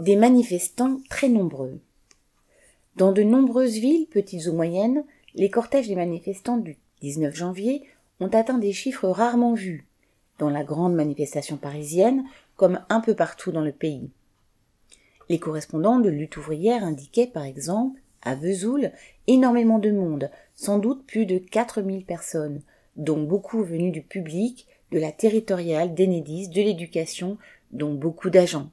Des manifestants très nombreux. Dans de nombreuses villes, petites ou moyennes, les cortèges des manifestants du 19 janvier ont atteint des chiffres rarement vus, dans la grande manifestation parisienne comme un peu partout dans le pays. Les correspondants de lutte ouvrière indiquaient par exemple, à Vesoul, énormément de monde, sans doute plus de 4000 personnes, dont beaucoup venus du public, de la territoriale, d'Enedis, de l'éducation, dont beaucoup d'agents.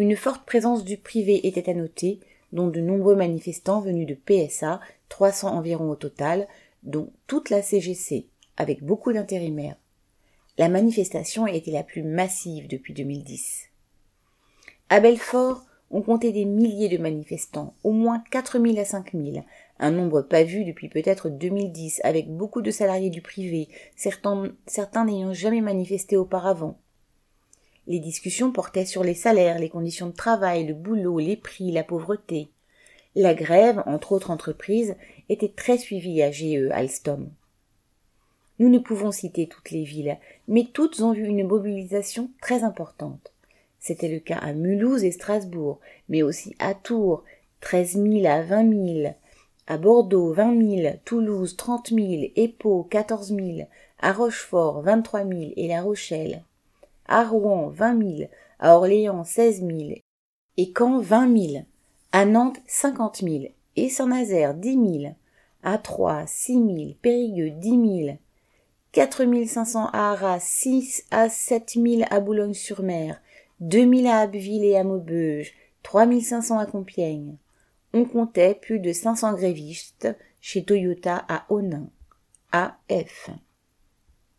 Une forte présence du privé était à noter, dont de nombreux manifestants venus de PSA, 300 environ au total, dont toute la CGC, avec beaucoup d'intérimaires. La manifestation était la plus massive depuis 2010. À Belfort, on comptait des milliers de manifestants, au moins 4000 à 5000, un nombre pas vu depuis peut-être 2010, avec beaucoup de salariés du privé, certains, certains n'ayant jamais manifesté auparavant. Les discussions portaient sur les salaires, les conditions de travail, le boulot, les prix, la pauvreté. La grève, entre autres entreprises, était très suivie à GE Alstom. Nous ne pouvons citer toutes les villes, mais toutes ont vu une mobilisation très importante. C'était le cas à Mulhouse et Strasbourg, mais aussi à Tours, 13 000 à 20 000, à Bordeaux 20 000, Toulouse 30 000, Épau 14 000, à Rochefort 23 000 et La Rochelle, à Rouen 20 000, à Orléans 16 000 et Caen 20 000, à Nantes 50 000 et Saint-Nazaire 10 000, à Troyes 6 000, Périgueux 10 000, 4 500 à Arras, 6 à 7 000 à Boulogne-sur-Mer, 2 000 à Abbeville et à Maubeuge, 3 500 à Compiègne. On comptait plus de 500 grévistes chez Toyota à Onin. AF.